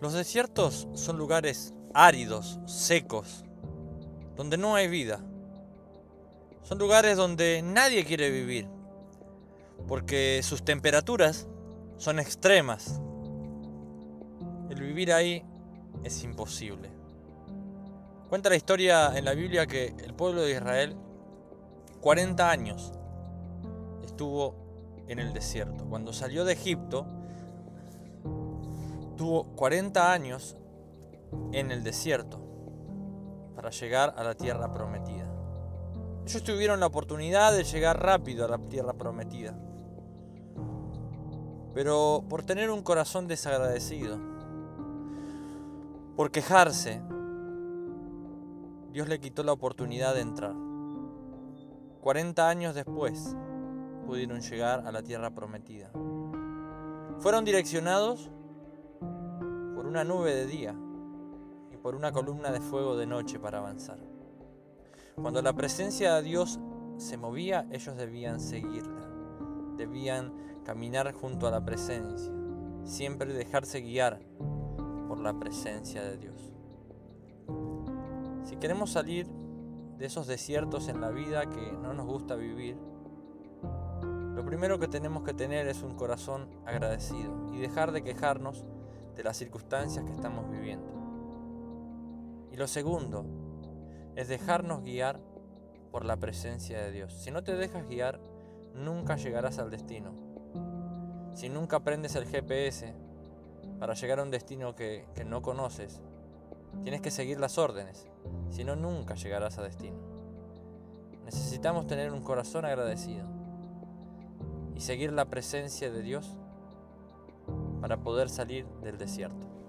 Los desiertos son lugares áridos, secos, donde no hay vida. Son lugares donde nadie quiere vivir, porque sus temperaturas son extremas. El vivir ahí es imposible. Cuenta la historia en la Biblia que el pueblo de Israel 40 años estuvo en el desierto. Cuando salió de Egipto, tuvo 40 años en el desierto para llegar a la tierra prometida. Ellos tuvieron la oportunidad de llegar rápido a la tierra prometida. Pero por tener un corazón desagradecido, por quejarse, Dios le quitó la oportunidad de entrar. 40 años después pudieron llegar a la tierra prometida. Fueron direccionados una nube de día y por una columna de fuego de noche para avanzar. Cuando la presencia de Dios se movía, ellos debían seguirla, debían caminar junto a la presencia, siempre dejarse guiar por la presencia de Dios. Si queremos salir de esos desiertos en la vida que no nos gusta vivir, lo primero que tenemos que tener es un corazón agradecido y dejar de quejarnos de las circunstancias que estamos viviendo. Y lo segundo es dejarnos guiar por la presencia de Dios. Si no te dejas guiar, nunca llegarás al destino. Si nunca aprendes el GPS para llegar a un destino que, que no conoces, tienes que seguir las órdenes, si no, nunca llegarás a destino. Necesitamos tener un corazón agradecido y seguir la presencia de Dios para poder salir del desierto.